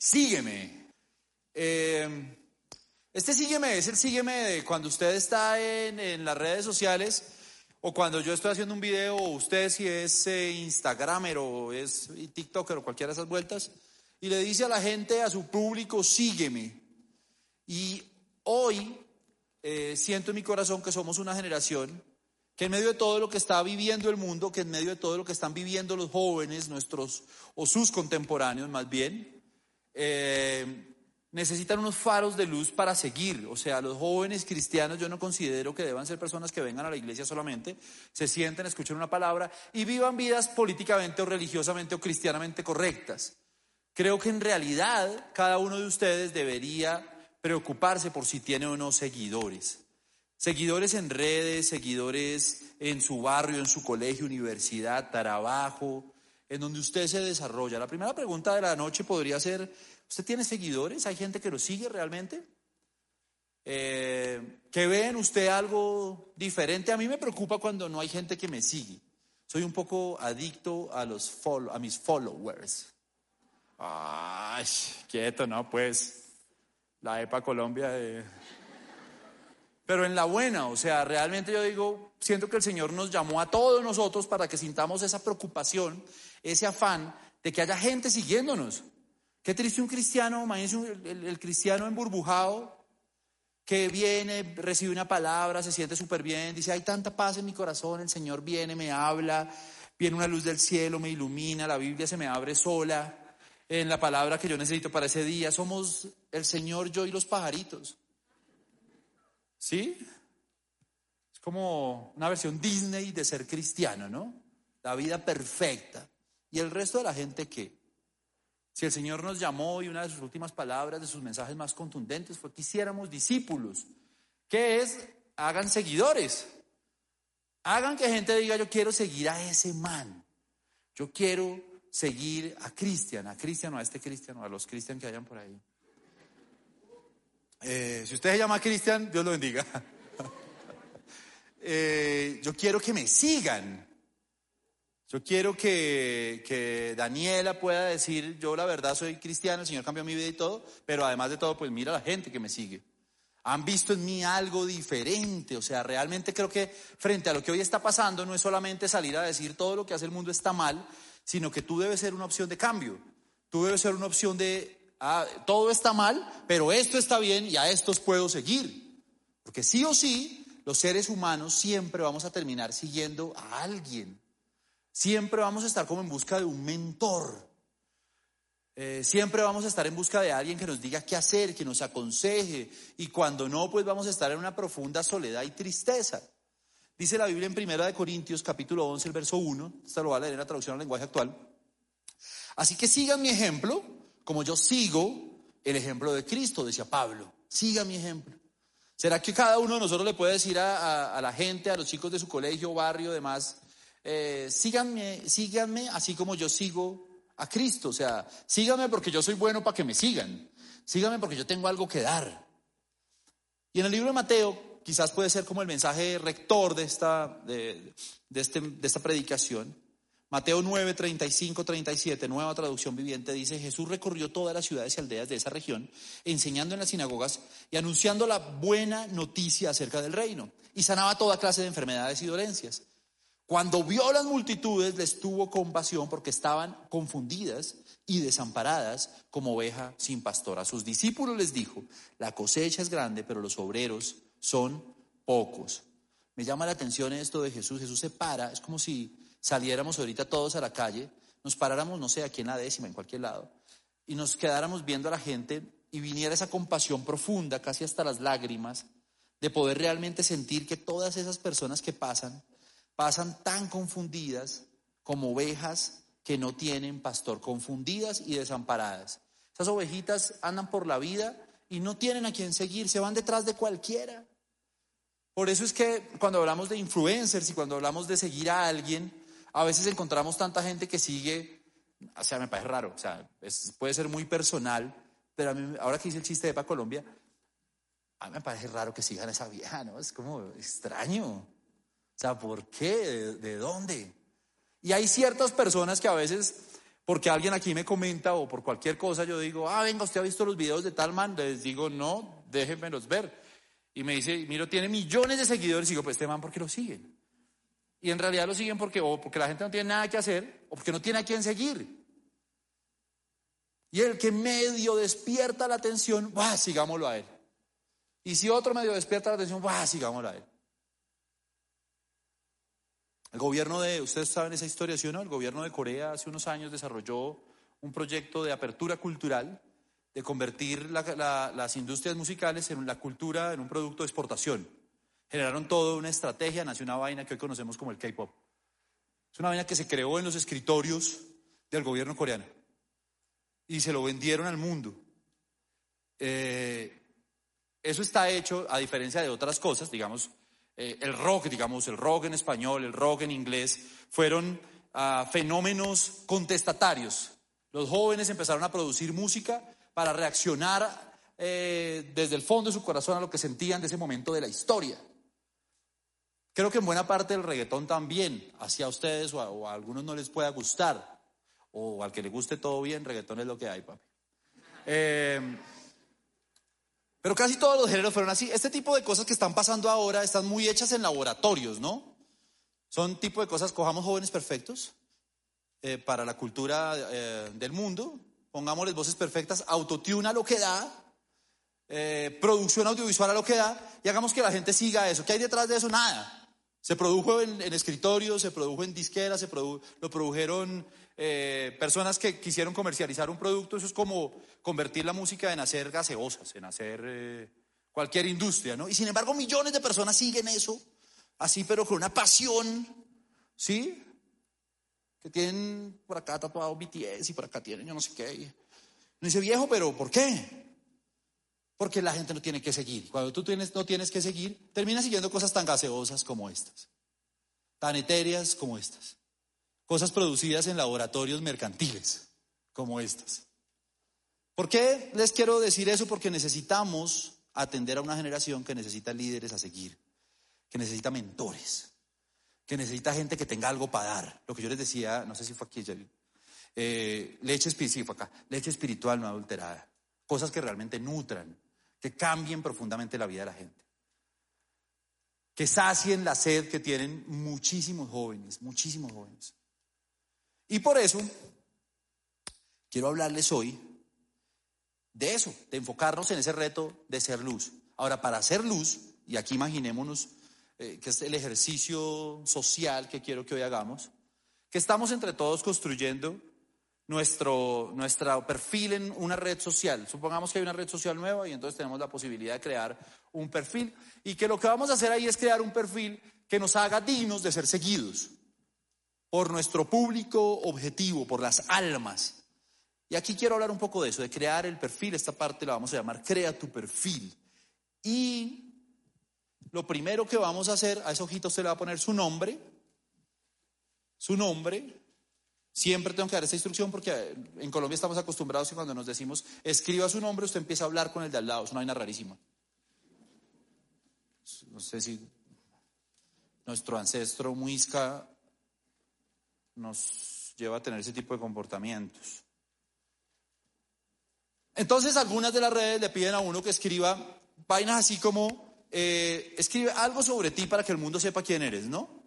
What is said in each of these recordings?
sígueme. Eh, este sígueme es el sígueme de cuando usted está en, las redes sociales o cuando yo estoy haciendo un video o usted si es eh, Instagramer o es TikToker o cualquiera de esas vueltas y le dice a la gente, a su público, sígueme. Y hoy eh, siento en mi corazón que somos una generación que en medio de todo lo que está viviendo el mundo, que en medio de todo lo que están viviendo los jóvenes, nuestros o sus contemporáneos más bien, eh, necesitan unos faros de luz para seguir. O sea, los jóvenes cristianos yo no considero que deban ser personas que vengan a la iglesia solamente, se sienten, escuchen una palabra y vivan vidas políticamente o religiosamente o cristianamente correctas. Creo que en realidad cada uno de ustedes debería preocuparse por si tiene o no seguidores. Seguidores en redes, seguidores en su barrio, en su colegio, universidad, trabajo, en donde usted se desarrolla. La primera pregunta de la noche podría ser, ¿Usted tiene seguidores? ¿Hay gente que lo sigue realmente? Eh, ¿Que ven usted algo diferente? A mí me preocupa cuando no hay gente que me sigue. Soy un poco adicto a, los a mis followers. Ay, quieto, ¿no? Pues la EPA Colombia. Pero en la buena, o sea, realmente yo digo, siento que el Señor nos llamó a todos nosotros para que sintamos esa preocupación, ese afán de que haya gente siguiéndonos. Qué triste un cristiano, imagínense el, cristiano emburbujado que viene, recibe una palabra, se siente súper bien, dice, hay tanta paz en mi corazón, el Señor viene, me habla, viene una luz del cielo, me ilumina, la Biblia se me abre sola, en la palabra que yo necesito para ese día, somos el Señor, yo y los pajaritos. ¿Sí? Es como una versión Disney de ser cristiano, ¿no? La vida perfecta. ¿Y el resto de la gente qué? Si el Señor nos llamó y una de sus últimas palabras, de sus mensajes más contundentes, fue que hiciéramos discípulos. ¿Qué es? Hagan seguidores. Hagan que gente diga, yo quiero seguir a ese man. Yo quiero seguir a Cristian, a Cristian o a este Cristian o a los Cristian que hayan por ahí. Eh, si usted se llama Cristian, Dios lo bendiga. Eh, yo quiero que me sigan. Yo quiero que, Daniela pueda decir, yo la verdad soy cristiano, el Señor cambió mi vida y todo, pero además de todo, pues mira la gente que me sigue. Han visto en mí algo diferente, o sea, realmente creo que frente a lo que hoy está pasando no es solamente salir a decir todo lo que hace el mundo está mal, sino que tú debes ser una opción de cambio. Tú debes ser una opción de, ah, todo está mal, pero esto está bien y a estos puedo seguir. Porque sí o sí, los seres humanos siempre vamos a terminar siguiendo a alguien. Siempre vamos a estar como en busca de un mentor. Eh, siempre vamos a estar en busca de alguien que nos diga qué hacer, que nos aconseje. Y cuando no, pues vamos a estar en una profunda soledad y tristeza. Dice la Biblia en Primera de Corintios, capítulo 11, el verso 1. Esta lo va a leer en la traducción al lenguaje actual. Así que sigan mi ejemplo, como yo sigo el ejemplo de Cristo, decía Pablo. Sigan mi ejemplo. ¿Será que cada uno de nosotros le puede decir a, a la gente, a los chicos de su colegio, barrio, demás, eh, síganme, síganme así como yo sigo a Cristo. O sea, síganme porque yo soy bueno para que me sigan. Síganme porque yo tengo algo que dar. Y en el libro de Mateo, quizás puede ser como el mensaje rector de esta, de, este, de esta predicación. Mateo 9, 35, 37, nueva traducción viviente, dice, Jesús recorrió todas las ciudades y aldeas de esa región, enseñando en las sinagogas y anunciando la buena noticia acerca del reino, y sanaba toda clase de enfermedades y dolencias. Cuando vio las multitudes, les tuvo compasión porque estaban confundidas y desamparadas como oveja sin pastor. A sus discípulos les dijo, la cosecha es grande, pero los obreros son pocos. Me llama la atención esto de Jesús. Jesús se para, es como si saliéramos ahorita todos a la calle, nos paráramos, no sé, aquí en la décima, en cualquier lado, y nos quedáramos viendo a la gente y viniera esa compasión profunda, casi hasta las lágrimas, de poder realmente sentir que todas esas personas que pasan, pasan tan confundidas como ovejas que no tienen pastor, confundidas y desamparadas. Esas ovejitas andan por la vida y no tienen a quien seguir, se van detrás de cualquiera. Por eso es que cuando hablamos de influencers y cuando hablamos de seguir a alguien, a veces encontramos tanta gente que sigue, o sea, me parece raro, o sea, puede ser muy personal, pero ahora que hice el chiste de para Colombia, a mí me parece raro que sigan a esa vieja, ¿no? Es como extraño. O sea, ¿por qué? ¿De, dónde? Y hay ciertas personas que a veces porque alguien aquí me comenta o por cualquier cosa yo digo, ah, venga, usted ha visto los videos de tal man, les digo, no, déjenmelos ver. Y me dice, miro, tiene millones de seguidores, y digo, pues este man, ¿por qué lo siguen? Y en realidad lo siguen porque o porque la gente no tiene nada que hacer o porque no tiene a quién seguir. Y el que medio despierta la atención, va, sigámoslo a él. Y si otro medio despierta la atención, va, sigámoslo a él. El gobierno de, ustedes saben esa historia, ¿sí no? El gobierno de Corea hace unos años desarrolló un proyecto de apertura cultural, de convertir las industrias musicales en la cultura, en un producto de exportación. Generaron toda una estrategia, nació una vaina que hoy conocemos como el K-Pop. Es una vaina que se creó en los escritorios del gobierno coreano y se lo vendieron al mundo. Eh, eso está hecho, a diferencia de otras cosas, digamos, eh, el rock, digamos, el rock en español, el rock en inglés, fueron ah, fenómenos contestatarios. Los jóvenes empezaron a producir música para reaccionar eh, desde el fondo de su corazón a lo que sentían de ese momento de la historia. Creo que en buena parte del reggaetón también, hacia ustedes o a, o a algunos no les pueda gustar, o al que le guste todo bien, reggaetón es lo que hay, papi. Eh, pero casi todos los géneros fueron así. Este tipo de cosas que están pasando ahora están muy hechas en laboratorios, ¿no? Son tipo de cosas, cojamos jóvenes perfectos eh, para la cultura eh, del mundo, pongámosles voces perfectas, autotune a lo que da, eh, producción audiovisual a lo que da, y hagamos que la gente siga eso. ¿Qué hay detrás de eso? Nada. Se produjo en, en escritorios, se produjo en disqueras, se lo produjeron eh, personas que quisieron comercializar un producto, eso es como convertir la música en hacer gaseosas, en hacer eh, cualquier industria, ¿no? Y sin embargo millones de personas siguen eso, así pero con una pasión, ¿sí? Que tienen por acá tatuado BTS y por acá tienen yo no sé qué. No dice viejo, pero ¿por qué? Porque la gente no tiene que seguir. Cuando tú tienes, no tienes que seguir, terminas siguiendo cosas tan gaseosas como estas, tan etéreas como estas cosas producidas en laboratorios mercantiles como estas. ¿Por qué les quiero decir eso? Porque necesitamos atender a una generación que necesita líderes a seguir, que necesita mentores, que necesita gente que tenga algo para dar. Lo que yo les decía, no sé si fue aquí, eh, leche, sí, acá, leche espiritual no adulterada, cosas que realmente nutran, que cambien profundamente la vida de la gente, que sacien la sed que tienen muchísimos jóvenes, muchísimos jóvenes. Y por eso quiero hablarles hoy de eso, de enfocarnos en ese reto de ser luz. Ahora, para ser luz, y aquí imaginémonos eh, que es el ejercicio social que quiero que hoy hagamos, que estamos entre todos construyendo nuestro, nuestro perfil en una red social. Supongamos que hay una red social nueva y entonces tenemos la posibilidad de crear un perfil y que lo que vamos a hacer ahí es crear un perfil que nos haga dignos de ser seguidos por nuestro público objetivo, por las almas. Y aquí quiero hablar un poco de eso, de crear el perfil. Esta parte la vamos a llamar Crea tu perfil. Y lo primero que vamos a hacer, a ese ojito usted le va a poner su nombre, su nombre. Siempre tengo que dar esta instrucción porque en Colombia estamos acostumbrados que cuando nos decimos escriba su nombre, usted empieza a hablar con el de al lado. Es una vaina rarísima. No sé si nuestro ancestro Muisca nos lleva a tener ese tipo de comportamientos. Entonces algunas de las redes le piden a uno que escriba vainas así como, eh, escribe algo sobre ti para que el mundo sepa quién eres, ¿no?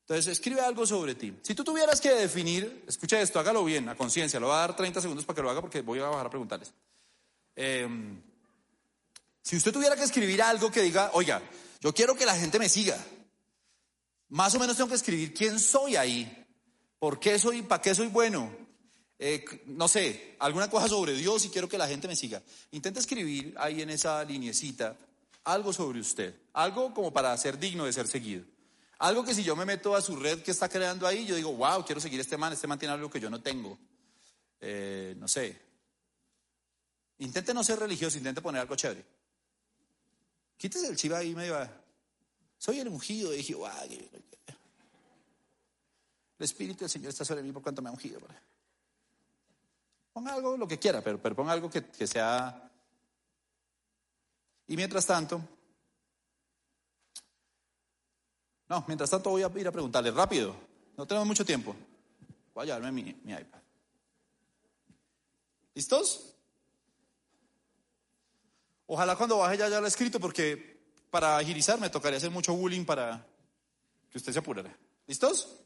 Entonces escribe algo sobre ti. Si tú tuvieras que definir, escucha esto, hágalo bien, a conciencia, lo voy a dar 30 segundos para que lo haga porque voy a bajar a preguntarles. Em, si usted tuviera que escribir algo que diga, oiga, yo quiero que la gente me siga, más o menos tengo que escribir quién soy ahí. ¿Por qué soy, para qué soy bueno? Eh, no sé, alguna cosa sobre Dios y quiero que la gente me siga. Intenta escribir ahí en esa linecita algo sobre usted, algo como para ser digno de ser seguido. Algo que si yo me meto a su red que está creando ahí, yo digo, wow, quiero seguir a este man, este man tiene algo que yo no tengo. Eh, no sé. Intente no ser religioso, intente poner algo chévere. Quítese el chiva ahí medio. Soy el ungido. Dije, wow, el Espíritu del Señor está sobre mí por cuanto me ha ungido. Ponga algo, lo que quiera, pero, pero ponga algo que, que sea... Y mientras tanto, no, mientras tanto voy a ir a preguntarle rápido, no tenemos mucho tiempo. Voy a llevarme mi, iPad. ¿Listos? Ojalá cuando baje ya haya lo escrito porque para agilizar me tocaría hacer mucho bullying para que usted se apurara. ¿Listos?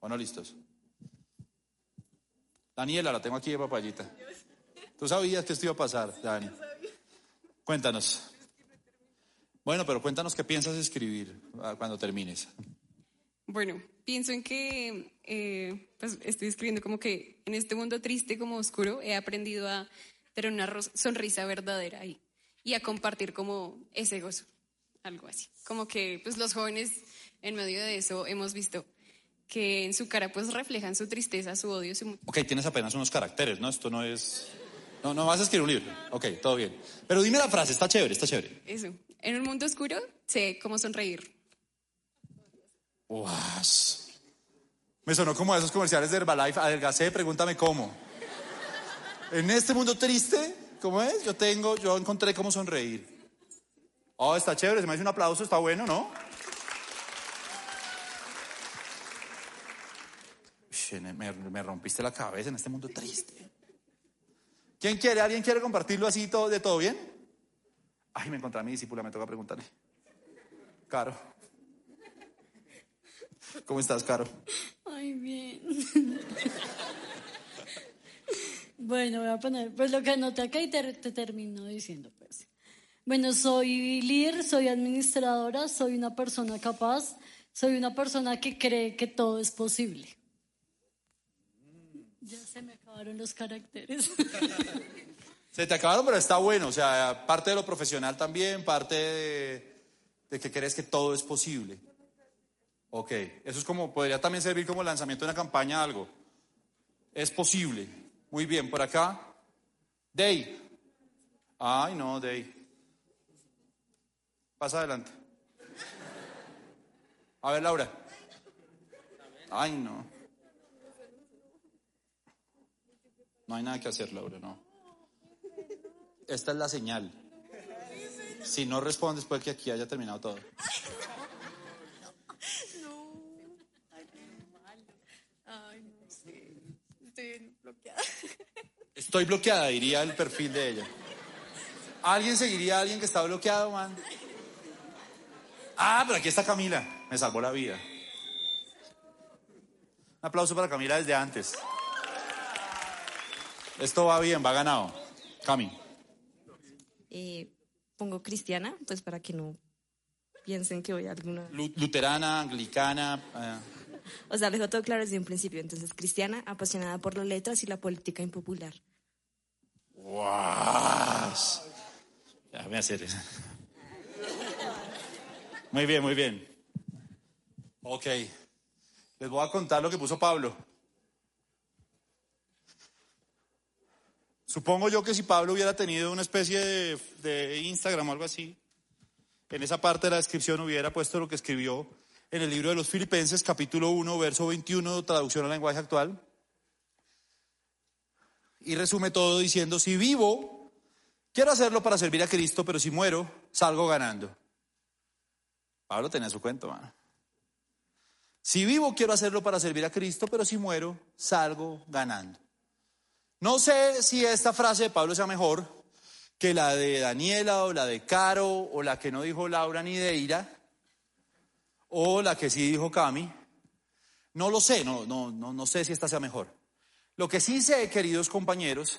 ¿O no listos? Daniela, la tengo aquí de papayita. Tú sabías que esto iba a pasar, Dani. Cuéntanos. Bueno, pero cuéntanos qué piensas escribir ah, cuando termines. Bueno, pienso en que eh, pues estoy escribiendo como que en este mundo triste como oscuro he aprendido a tener una sonrisa verdadera y, y a compartir como ese gozo, algo así. Como que pues los jóvenes en medio de eso hemos visto que en su cara pues reflejan su tristeza, su odio, su... Ok, tienes apenas unos caracteres, ¿no? Esto no es... No, no vas a escribir un libro. Ok, todo bien. Pero dime la frase, está chévere, está chévere. Eso. En un mundo oscuro sé cómo sonreír. Uas. Me sonó como a esos comerciales de Herbalife. Adelgacé, pregúntame cómo. En este mundo triste, ¿cómo es? Yo tengo, yo encontré cómo sonreír. Oh, está chévere, se me hace un aplauso, está bueno, ¿no? Me rompiste la cabeza en este mundo triste. ¿Quién quiere? ¿Alguien quiere compartirlo así todo, de todo bien? Ay, me encontré a mi discípula, me toca preguntarle. Caro. ¿Cómo estás, Caro? Ay, bien. bueno, voy a poner, pues lo que anoté acá y te, te termino diciendo, pues. Bueno, soy líder, soy administradora, soy una persona capaz, soy una persona que cree que todo es posible. Ya se me acabaron los caracteres. Se te acabaron, pero está bueno. O sea, parte de lo profesional también, parte de, que crees que todo es posible. Ok, eso es como, podría también servir como lanzamiento de una campaña algo. Es posible. Muy bien, por acá. Day. Ay, no, Day. Pasa adelante. A ver, Laura. Ay, no. No hay nada que hacer, Laura, no. Esta es la señal. Si no respondes, puede que aquí haya terminado todo. Ay, no sé. Estoy bloqueada. Estoy bloqueada, diría el perfil de ella. ¿Alguien seguiría a alguien que está bloqueado, man? Ah, pero aquí está Camila. Me salvó la vida. Un aplauso para Camila desde antes. Esto va bien, va ganado. Cami. Eh, pongo cristiana, pues para que no piensen que voy a alguna... Lu- Luterana, anglicana. eh, O sea, dejo todo claro desde un principio. Entonces, cristiana, apasionada por las letras y la política impopular. ¡Guas! Déjame hacer eso. Muy bien, muy bien. Ok. Les voy a contar lo que puso Pablo. Supongo yo que si Pablo hubiera tenido una especie de, Instagram o algo así, en esa parte de la descripción hubiera puesto lo que escribió en el libro de los Filipenses, capítulo 1, verso 21, traducción al lenguaje actual. Y resume todo diciendo, si vivo, quiero hacerlo para servir a Cristo, pero si muero, salgo ganando. Pablo tenía su cuento, mano. Si vivo, quiero hacerlo para servir a Cristo, pero si muero, salgo ganando. No sé si esta frase de Pablo sea mejor que la de Daniela o la de Caro o la que no dijo Laura ni Deira o la que sí dijo Cami. No lo sé, no, no, no, sé si esta sea mejor. Lo que sí sé, queridos compañeros,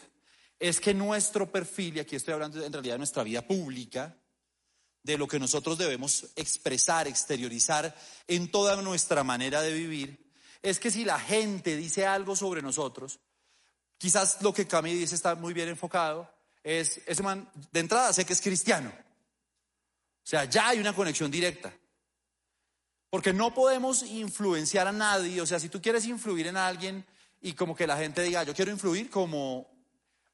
es que nuestro perfil, y aquí estoy hablando en realidad de nuestra vida pública, de lo que nosotros debemos expresar, exteriorizar en toda nuestra manera de vivir, es que si la gente dice algo sobre nosotros, quizás lo que Cami dice está muy bien enfocado, es, ese man, de entrada sé que es cristiano. O sea, ya hay una conexión directa. Porque no podemos influenciar a nadie, o sea, si tú quieres influir en alguien y como que la gente diga, yo quiero influir como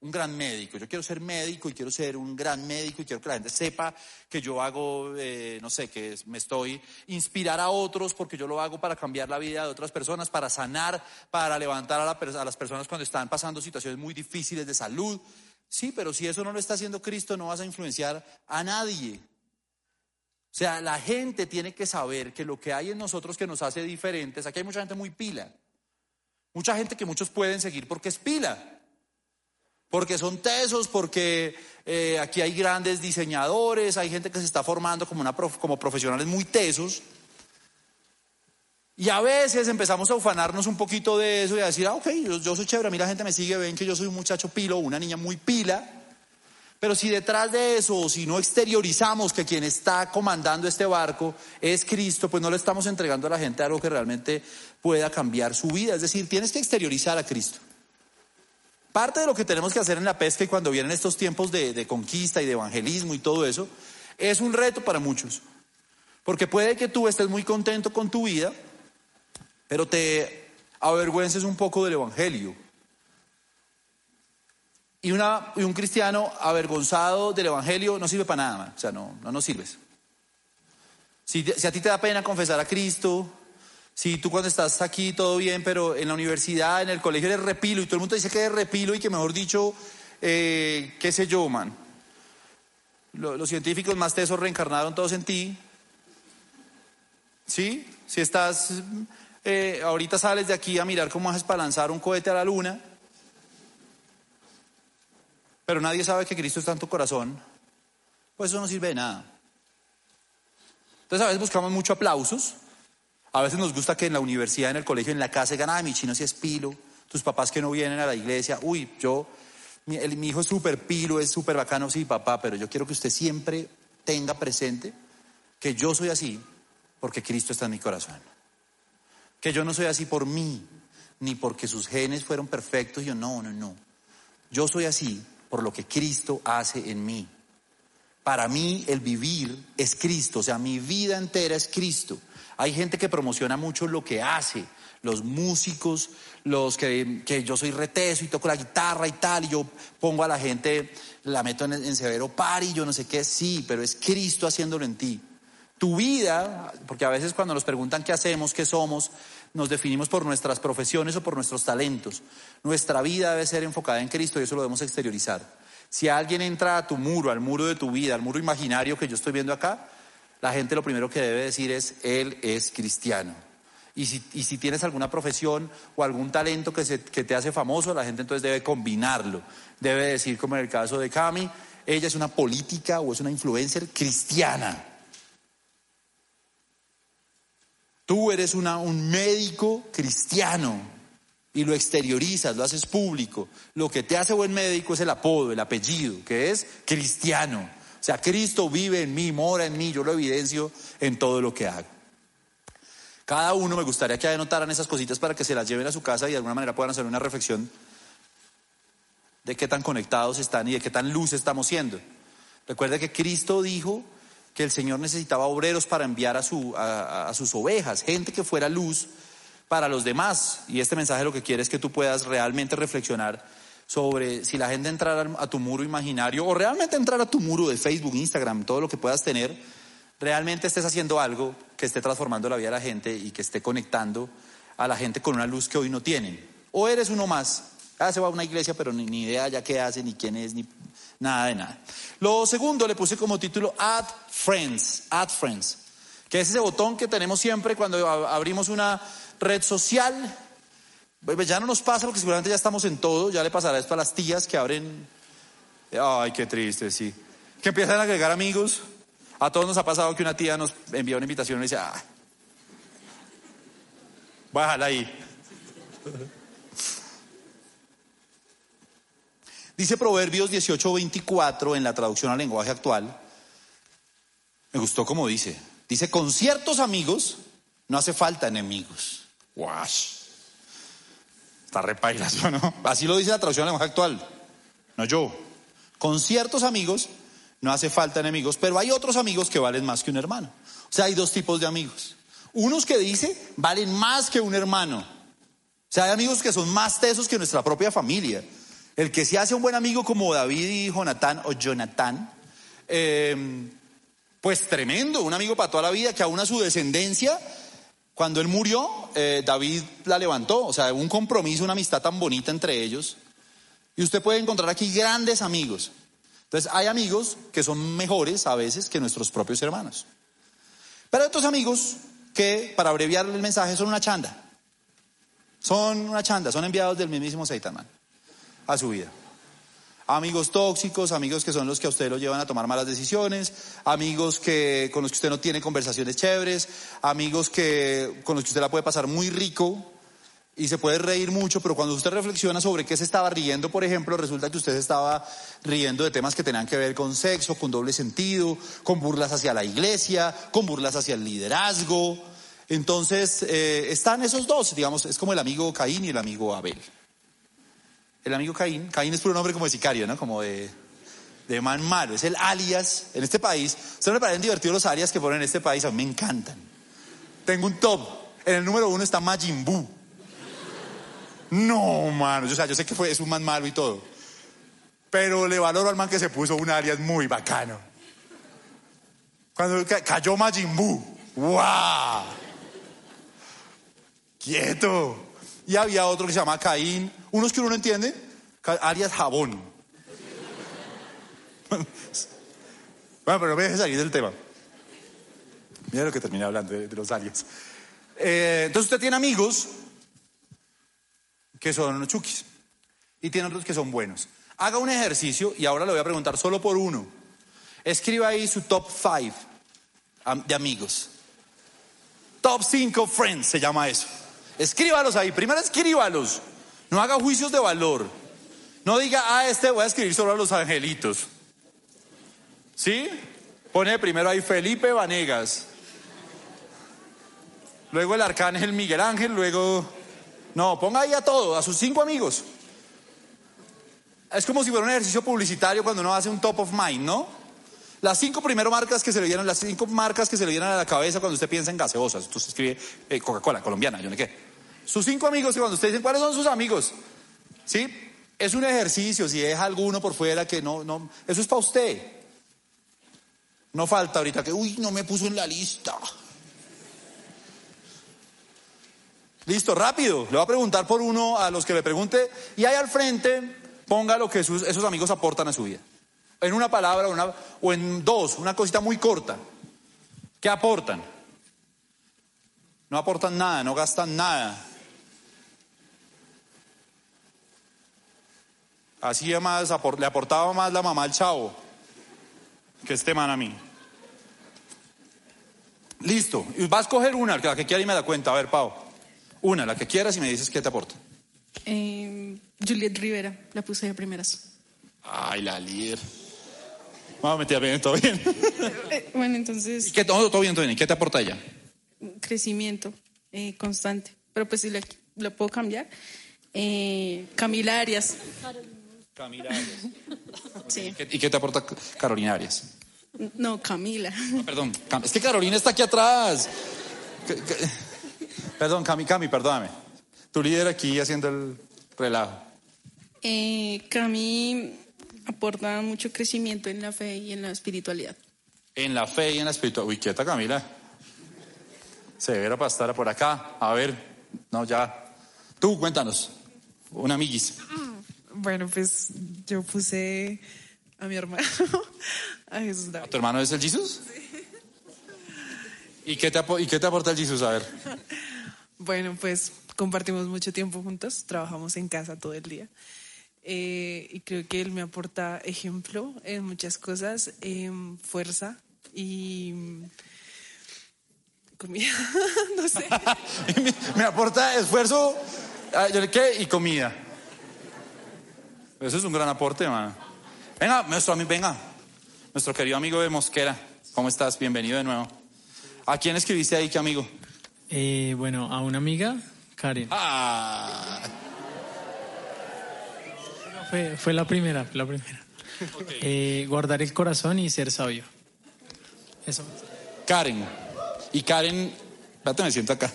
un gran médico, yo quiero ser médico y quiero ser un gran médico y quiero que la gente sepa que yo hago, eh, no sé, que me estoy inspirar a otros porque yo lo hago para cambiar la vida de otras personas, para sanar, para levantar a, a las personas cuando están pasando situaciones muy difíciles de salud. Sí, pero si eso no lo está haciendo Cristo, no vas a influenciar a nadie. O sea, la gente tiene que saber que lo que hay en nosotros que nos hace diferentes, aquí hay mucha gente muy pila, mucha gente que muchos pueden seguir porque es pila. Porque son tesos, porque eh, aquí hay grandes diseñadores, hay gente que se está formando como, una prof- como profesionales muy tesos. Y a veces empezamos a ufanarnos un poquito de eso y a decir, ah, ok, yo, yo soy chévere, a mí la gente me sigue, ven que yo soy un muchacho pilo, una niña muy pila. Pero si detrás de eso, si no exteriorizamos que quien está comandando este barco es Cristo, pues no le estamos entregando a la gente algo que realmente pueda cambiar su vida. Es decir, tienes que exteriorizar a Cristo. Parte de lo que tenemos que hacer en la pesca y cuando vienen estos tiempos de, conquista y de evangelismo y todo eso, es un reto para muchos. Porque puede que tú estés muy contento con tu vida, pero te avergüences un poco del Evangelio. Y, una, y un cristiano avergonzado del Evangelio no sirve para nada, o sea, no, no nos sirves. Si, si a ti te da pena confesar a Cristo, si tú cuando estás aquí todo bien, pero en la universidad, en el colegio eres repilo y todo el mundo dice que eres repilo y que mejor dicho, eh, qué sé yo, man. Lo- los científicos más tesos reencarnaron todos en ti. ¿Sí? Si estás, eh, ahorita sales de aquí a mirar cómo haces para lanzar un cohete a la luna, pero nadie sabe que Cristo está en tu corazón, pues eso no sirve de nada. Entonces a veces buscamos mucho aplausos, a veces nos gusta que en la universidad, en el colegio, en la casa digan, ah, mi chino sí es pilo, tus papás que no vienen a la iglesia, uy, yo, mi, el- mi hijo es súper pilo, es súper bacano, sí, papá, pero yo quiero que usted siempre tenga presente que yo soy así porque Cristo está en mi corazón. Que yo no soy así por mí, ni porque sus genes fueron perfectos, yo no, no, no. Yo soy así por lo que Cristo hace en mí. Para mí el vivir es Cristo, o sea, mi vida entera es Cristo. Hay gente que promociona mucho lo que hace, los músicos, los que, que yo soy reteso y toco la guitarra y tal, y yo pongo a la gente, la meto en, en severo par y yo no sé qué, sí, pero es Cristo haciéndolo en ti. Tu vida, porque a veces cuando nos preguntan qué hacemos, qué somos, nos definimos por nuestras profesiones o por nuestros talentos. Nuestra vida debe ser enfocada en Cristo y eso lo debemos exteriorizar. Si alguien entra a tu muro, al muro de tu vida, al muro imaginario que yo estoy viendo acá, la gente lo primero que debe decir es, Él es cristiano. Y si, tienes alguna profesión o algún talento que, te hace famoso, la gente entonces debe combinarlo. Debe decir, como en el caso de Cami, ella es una política o es una influencer cristiana. Tú eres un médico cristiano y lo exteriorizas, lo haces público. Lo que te hace buen médico es el apodo, el apellido, que es cristiano. O sea, Cristo vive en mí, mora en mí, yo lo evidencio en todo lo que hago. Cada uno me gustaría que anotaran esas cositas para que se las lleven a su casa y de alguna manera puedan hacer una reflexión de qué tan conectados están y de qué tan luz estamos siendo. Recuerde que Cristo dijo que el Señor necesitaba obreros para enviar a, su- a- a sus ovejas, gente que fuera luz para los demás. Y este mensaje lo que quiere es que tú puedas realmente reflexionar sobre si la gente entrara a tu muro imaginario o realmente entrar a tu muro de Facebook, Instagram, todo lo que puedas tener, realmente estés haciendo algo que esté transformando la vida de la gente y que esté conectando a la gente con una luz que hoy no tienen. O eres uno más. Ah, se va a una iglesia, pero ni, ni idea ya qué hace, ni quién es, ni nada de nada. Lo segundo le puse como título Add Friends, Add Friends, que es ese botón que tenemos siempre cuando abrimos una red social. Ya no nos pasa porque seguramente ya estamos en todo, ya le pasará esto a las tías que abren. Ay, qué triste, sí. Que empiezan a agregar amigos. A todos nos ha pasado que una tía nos envía una invitación y dice, ah, voy a dejarla ahí. Dice Proverbios 18:24 en la traducción al lenguaje actual. Me gustó como dice. Dice, con ciertos amigos no hace falta enemigos. Wash. Está repaila, ¿sí o no? Así lo dice la traducción al lenguaje actual. No yo. Con ciertos amigos no hace falta enemigos, pero hay otros amigos que valen más que un hermano. O sea, hay dos tipos de amigos. Unos que dice valen más que un hermano. O sea, hay amigos que son más tesos que nuestra propia familia. El que se hace un buen amigo como David y Jonatán o Jonatán, eh, pues tremendo, un amigo para toda la vida que aún a su descendencia, cuando él murió, eh, David la levantó. O sea, un compromiso, una amistad tan bonita entre ellos. Y usted puede encontrar aquí grandes amigos. Entonces, hay amigos que son mejores a veces que nuestros propios hermanos. Pero hay otros amigos que, para abreviar el mensaje, son una chanda. Son una chanda, son enviados del mismísimo Satan, man, a su vida. Amigos tóxicos, amigos que son los que a usted lo llevan a tomar malas decisiones, amigos que, con los que usted no tiene conversaciones chéveres, amigos que, con los que usted la puede pasar muy rico y se puede reír mucho, pero cuando usted reflexiona sobre qué se estaba riendo, por ejemplo, resulta que usted estaba riendo de temas que tenían que ver con sexo, con doble sentido, con burlas hacia la iglesia, con burlas hacia el liderazgo. Entonces, eh, están esos dos, digamos, es como el amigo Caín y el amigo Abel el amigo Caín, Caín es puro nombre como de sicario, ¿no? Como de, de man malo, es el alias en este país. ¿Ustedes me parecen divertidos los alias que ponen en este país? A mí me encantan. Tengo un top. En el número uno está Majin. No, mano. O sea, yo sé que fue, es un man malo y todo. Pero le valoro al man que se puso un alias muy bacano. Cuando cayó Majin Buu. ¡Wow! Quieto. Y había otro que se llama Caín. Unos que uno no entiende. Alias Jabón. bueno, pero no me dejes salir del tema. Mira lo que terminé hablando de, los alias. Eh, entonces usted tiene amigos que son chukis y tiene otros que son buenos. Haga un ejercicio y ahora le voy a preguntar solo por uno. Escriba ahí su top 5 de amigos. Top 5 friends se llama eso. Escríbalos ahí. Primero escríbalos. No haga juicios de valor. No diga, ah, este voy a escribir a los angelitos. ¿Sí? Pone primero ahí Felipe Vanegas. Luego el arcángel Miguel Ángel, luego... No, ponga ahí a todos, a sus cinco amigos. Es como si fuera un ejercicio publicitario cuando uno hace un top of mind, ¿no? Las cinco primeras marcas que se le dieron, las cinco marcas que se le dieron a la cabeza cuando usted piensa en gaseosas. Entonces escribe eh, Coca-Cola, colombiana, yo no qué. Sus cinco amigos, y cuando usted dice cuáles son sus amigos, ¿sí? Es un ejercicio, si deja alguno por fuera que no, no, eso es para usted. No falta ahorita que, uy, no me puso en la lista. Listo, rápido. Le voy a preguntar por uno a los que le pregunte y ahí al frente ponga lo que esos amigos aportan a su vida. En una palabra una, o en dos, una cosita muy corta. ¿Qué aportan? No aportan nada, no gastan nada. Hacía más, le aportaba más la mamá al chavo que este man a mí. Listo. Y vas a escoger una, la que quiera y me da cuenta. A ver, Pau. Una, la que quieras y me dices qué te aporta. Eh, Juliet Rivera, la puse de primeras. Ay, la líder. Vamos a meter bien, todo bien. Eh, bueno, entonces. ¿Qué, todo, todo bien, todo bien. ¿Qué te aporta ella? Crecimiento eh, constante. Pero pues si la, puedo cambiar. Eh, Camila Arias. Camila Arias. Sí. ¿Y qué te aporta Carolina Arias? No, Camila. Ah, perdón, es que Carolina está aquí atrás. Perdón, Cami, Cami, perdóname. Tu líder aquí haciendo el relajo. Eh, Cami aporta mucho crecimiento en la fe y en la espiritualidad. En la fe y en la espiritualidad. Uy, quieta Camila. Severa para estar por acá. A ver, no, ya. Tú, cuéntanos. Un amiguis. Bueno, pues yo puse a mi hermano, a Jesús David. tu hermano es el Jesús? Sí. ¿Y qué, te, ¿Y qué te aporta el Jesús? A ver. Bueno, pues compartimos mucho tiempo juntos, trabajamos en casa todo el día. Eh, y creo que él me aporta ejemplo en muchas cosas, fuerza y comida, no sé. me, aporta esfuerzo ah, ¿qué? y comida. Eso es un gran aporte, man. Venga, nuestro amigo, venga. Nuestro querido amigo de Mosquera. ¿Cómo estás? Bienvenido de nuevo. ¿A quién escribiste ahí, qué amigo? Eh, bueno, a una amiga, Karen. Ah. Fue, la primera, fue la primera. Eh, guardar el corazón y ser sabio. Eso. Karen. Y Karen, espérate, me siento acá.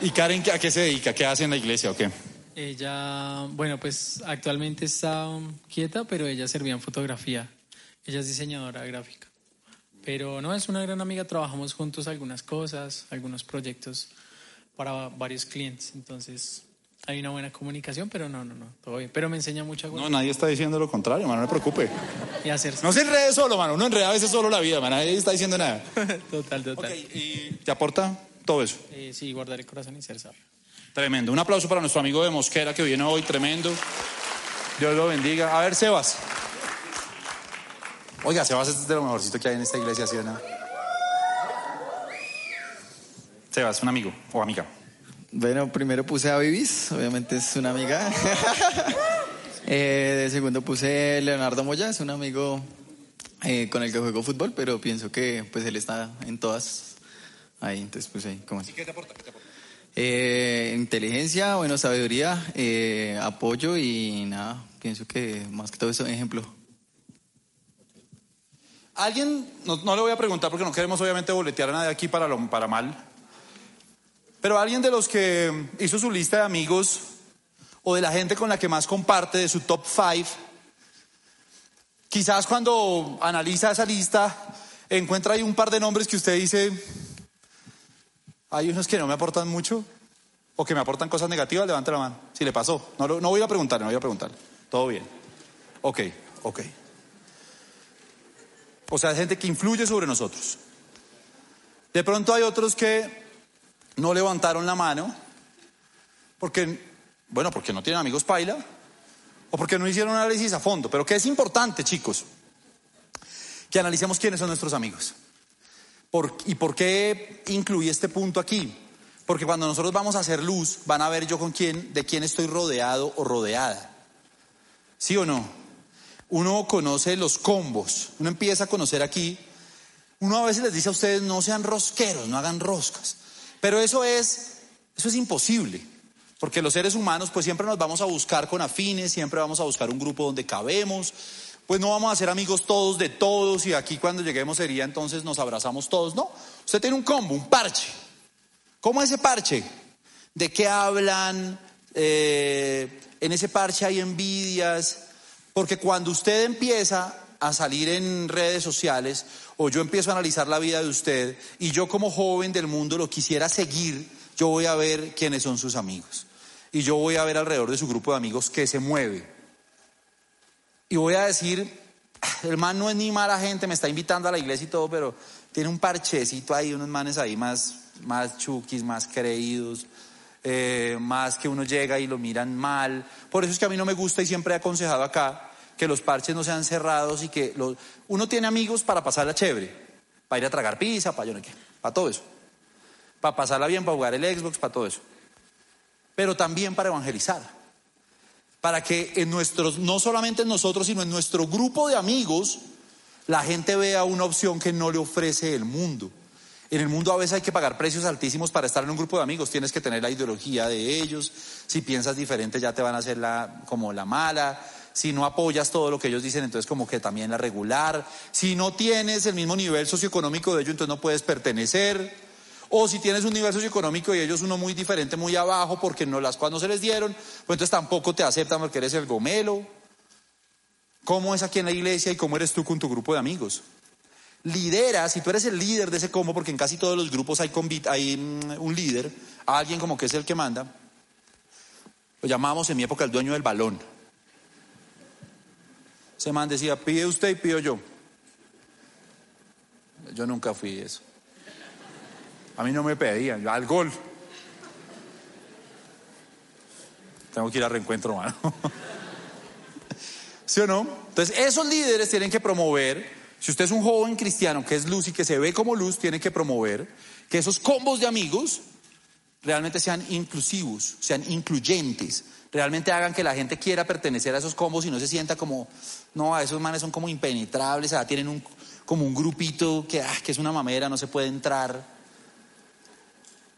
¿Y Karen a qué se dedica? ¿Qué hace en la iglesia o qué? Ella, bueno, pues actualmente está quieta, pero ella servía en fotografía. Ella es diseñadora gráfica. Pero no, es una gran amiga, trabajamos juntos algunas cosas, algunos proyectos para varios clientes. Entonces, hay una buena comunicación, pero no, no, no, todo bien. Pero me enseña mucho. No, nadie está diciendo lo contrario, mano, no me preocupe. Y hacer... No se enrede solo, mano, uno enreda a veces solo la vida, mano, nadie está diciendo nada. total, total. ¿Y te aporta todo eso? Eh, sí, guardar el corazón y ser sabio. Tremendo. Un aplauso para nuestro amigo de Mosquera que viene hoy, tremendo. Dios lo bendiga. A ver, Sebas. Oiga, Sebas es de lo mejorcito que hay en esta iglesia, ¿sí o no? Sebas, un amigo o amiga. Bueno, primero puse a Vivis, obviamente es una amiga. eh, segundo puse Leonardo Moya, es un amigo eh, con el que juego fútbol, pero pienso que pues él está en todas ahí, entonces puse ahí. ¿cómo así? ¿Qué te aporta? ¿Qué te aporta? Inteligencia, bueno, sabiduría, eh, apoyo y nada, pienso que más que todo eso, ejemplo. Alguien, no, no le voy a preguntar porque no queremos obviamente boletear a nadie aquí para, lo, para mal, pero alguien de los que hizo su lista de amigos o de la gente con la que más comparte, de su top five, quizás cuando analiza esa lista encuentra ahí un par de nombres que usted dice, hay unos que no me aportan mucho o que me aportan cosas negativas, levante la mano. Si le pasó, no, no voy a preguntar, no voy a preguntar. Todo bien. Ok, ok. O sea, es gente que influye sobre nosotros. De pronto hay otros que no levantaron la mano porque, bueno, porque no tienen amigos paila o porque no hicieron análisis a fondo. Pero que es importante, chicos, que analicemos quiénes son nuestros amigos. ¿Y por qué incluí este punto aquí? Porque cuando nosotros vamos a hacer luz, van a ver yo con quién, de quién estoy rodeado o rodeada. ¿Sí o no? Uno conoce los combos, uno empieza a conocer aquí. Uno a veces les dice a ustedes, no sean rosqueros, no hagan roscas. Pero eso es, eso es imposible. Porque los seres humanos, pues siempre nos vamos a buscar con afines, siempre vamos a buscar un grupo donde cabemos. Pues no vamos a ser amigos todos de todos y aquí cuando lleguemos sería entonces nos abrazamos todos. No, usted tiene un combo, un parche. ¿Cómo es ese parche? ¿De qué hablan? Eh, en ese parche hay envidias. Porque cuando usted empieza a salir en redes sociales o yo empiezo a analizar la vida de usted y yo como joven del mundo lo quisiera seguir, yo voy a ver quiénes son sus amigos. Y yo voy a ver alrededor de su grupo de amigos qué se mueve. Y voy a decir, el man no es ni mala gente, me está invitando a la iglesia y todo, pero tiene un parchecito ahí, unos manes ahí más, más chukis, más creídos, eh, más que uno llega y lo miran mal. Por eso es que a mí no me gusta y siempre he aconsejado acá que los parches no sean cerrados y que uno tiene amigos para pasarla chévere, para ir a tragar pizza, para yo no qué, para todo eso. Para pasarla bien, para jugar el Xbox, para todo eso. Pero también para evangelizar para que en nuestros, no solamente en nosotros, sino en nuestro grupo de amigos, la gente vea una opción que no le ofrece el mundo. En el mundo a veces hay que pagar precios altísimos para estar en un grupo de amigos, tienes que tener la ideología de ellos, si piensas diferente ya te van a hacer la, como la mala, si no apoyas todo lo que ellos dicen, entonces como que también la regular, si no tienes el mismo nivel socioeconómico de ellos, entonces no puedes pertenecer. O si tienes un nivel socioeconómico y ellos uno muy diferente, muy abajo, porque no las cosas no se les dieron, pues entonces tampoco te aceptan porque eres el gomelo. ¿Cómo es aquí en la iglesia y cómo eres tú con tu grupo de amigos? Lidera, si tú eres el líder de ese combo, porque en casi todos los grupos hay, hay mm, un líder, alguien como que es el que manda, lo llamábamos en mi época el dueño del balón. Ese man decía, pide usted y pido yo. Yo nunca fui eso. A mí no me pedían, yo al gol. Tengo que ir a reencuentro, mano. ¿Sí o no? Entonces, esos líderes tienen que promover, si usted es un joven cristiano que es luz y que se ve como luz, tiene que promover que esos combos de amigos realmente sean inclusivos, sean incluyentes, realmente hagan que la gente quiera pertenecer a esos combos y no se sienta como, no, a esos manes son como impenetrables, sea, tienen un, como un grupito que, ah, que es una mamera, no se puede entrar.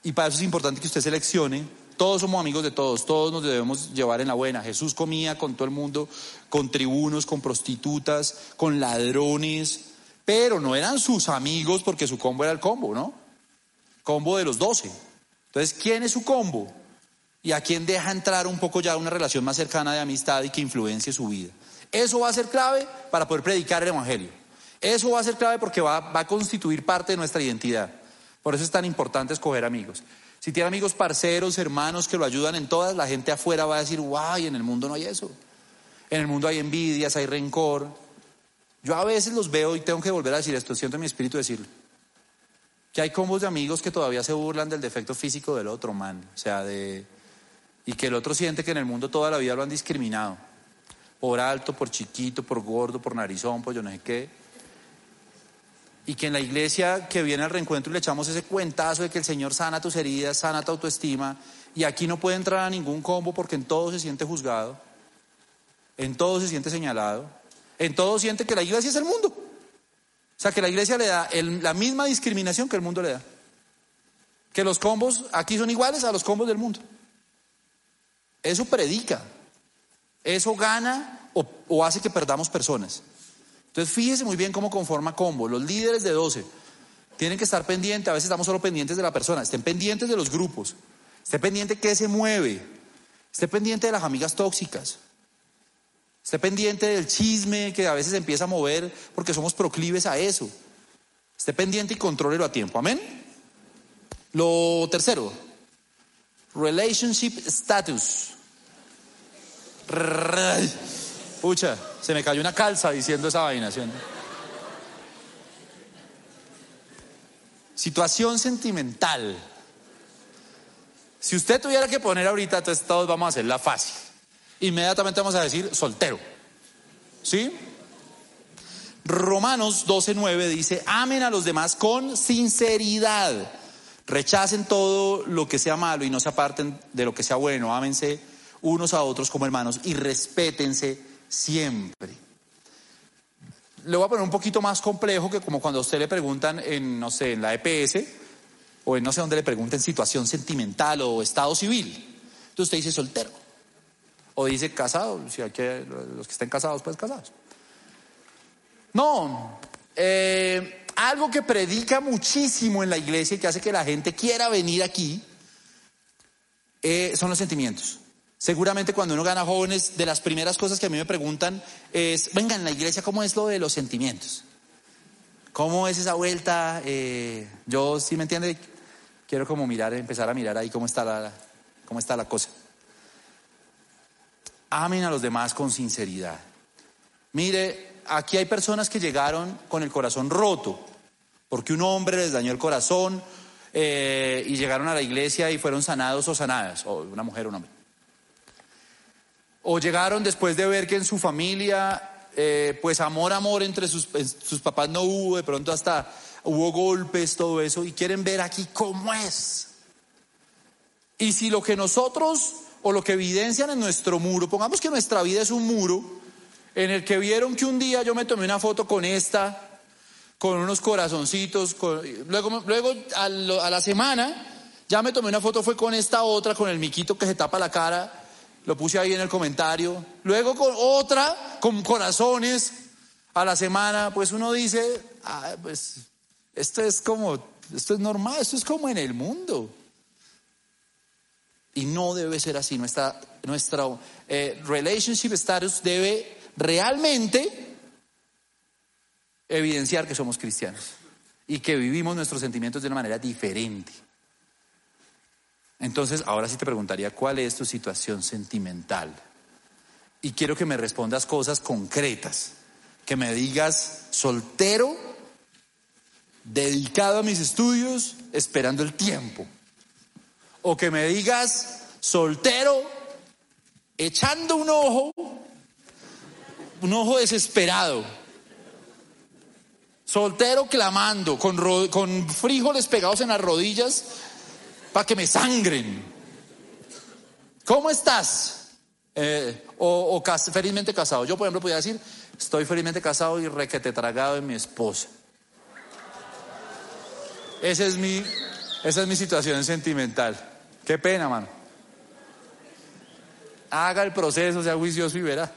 Y para eso es importante que usted seleccione. Todos somos amigos de todos, todos nos debemos llevar en la buena. Jesús comía con todo el mundo, con tribunos, con prostitutas, con ladrones, pero no eran sus amigos porque su combo era el combo, ¿no? Combo de los doce. Entonces, ¿quién es su combo? Y a quién deja entrar un poco ya una relación más cercana de amistad y que influencie su vida. Eso va a ser clave para poder predicar el Evangelio. Eso va a ser clave porque va, va a constituir parte de nuestra identidad. Por eso es tan importante escoger amigos. Si tiene amigos parceros, hermanos que lo ayudan en todas, la gente afuera va a decir, guay, en el mundo no hay eso. En el mundo hay envidias, hay rencor. Yo a veces los veo y tengo que volver a decir esto, siento en mi espíritu decirlo. Que hay combos de amigos que todavía se burlan del defecto físico del otro, man. O sea, de... Y que el otro siente que en el mundo toda la vida lo han discriminado. por alto, por chiquito, por gordo, por narizón, por yo no sé qué. Y que en la iglesia que viene al reencuentro le echamos ese cuentazo de que el Señor sana tus heridas, sana tu autoestima. Y aquí no puede entrar a ningún combo porque en todo se siente juzgado, en todo se siente señalado, en todo siente que la iglesia es el mundo. O sea, que la iglesia le da la misma discriminación que el mundo le da. Que los combos aquí son iguales a los combos del mundo. Eso predica. Eso gana o, hace que perdamos personas. Entonces fíjese muy bien cómo conforma combo. Los líderes de 12 tienen que estar pendientes, a veces estamos solo pendientes de la persona, estén pendientes de los grupos, estén pendiente qué se mueve, esté pendiente de las amigas tóxicas, esté pendiente del chisme que a veces empieza a mover porque somos proclives a eso. Esté pendiente y contrólelo a tiempo. Amén. Lo tercero, relationship status. Pucha, se me cayó una calza diciendo esa vaina. Situación sentimental. Si usted tuviera que poner ahorita, entonces todos vamos a hacerla fácil. Inmediatamente vamos a decir soltero. ¿Sí? Romanos 12:9 dice, amen a los demás con sinceridad. Rechacen todo lo que sea malo y no se aparten de lo que sea bueno. Ámense unos a otros como hermanos y respétense siempre. Le voy a poner un poquito más complejo que como cuando a usted le preguntan en, no sé, en la EPS o en no sé dónde le pregunten situación sentimental o estado civil. Entonces usted dice soltero. O dice casado, si hay que, los que estén casados, pues casados. No, eh, algo que predica muchísimo en la iglesia y que hace que la gente quiera venir aquí eh, son los sentimientos. Seguramente cuando uno gana jóvenes, de las primeras cosas que a mí me preguntan es, venga, en la iglesia, ¿cómo es lo de los sentimientos? ¿Cómo es esa vuelta? Eh, yo, sí me entiende, quiero como mirar, empezar a mirar ahí cómo está la, cómo está la cosa. Amen a los demás con sinceridad. Mire, aquí hay personas que llegaron con el corazón roto, porque un hombre les dañó el corazón eh, y llegaron a la iglesia y fueron sanados o sanadas, o una mujer o un hombre. O llegaron después de ver que en su familia, eh, pues amor, amor entre sus, sus papás no hubo, de pronto hasta hubo golpes, todo eso, y quieren ver aquí cómo es. Y si lo que nosotros o lo que evidencian en nuestro muro, pongamos que nuestra vida es un muro en el que vieron que un día yo me tomé una foto con esta, con unos corazoncitos, luego, luego a la semana ya me tomé una foto, fue con esta otra, con el miquito que se tapa la cara, lo puse ahí en el comentario, luego con otra, con corazones, a la semana, pues uno dice, "Ah, pues esto es como, esto es normal, esto es como en el mundo. Y no debe ser así. Nuestra, nuestra eh, relationship status debe realmente evidenciar que somos cristianos y que vivimos nuestros sentimientos de una manera diferente. Entonces, ahora sí te preguntaría, ¿cuál es tu situación sentimental? Y quiero que me respondas cosas concretas, que me digas soltero, dedicado a mis estudios, esperando el tiempo. O que me digas soltero, echando un ojo, un ojo desesperado. Soltero clamando, con, ro- con frijoles pegados en las rodillas para que me sangren. ¿Cómo estás? Eh, o felizmente casado. Yo, por ejemplo, podría decir, estoy felizmente casado y requete tragado de mi esposa. Esa es mi, esa es mi situación sentimental. Qué pena, mano. Haga el proceso, sea juicioso y verá.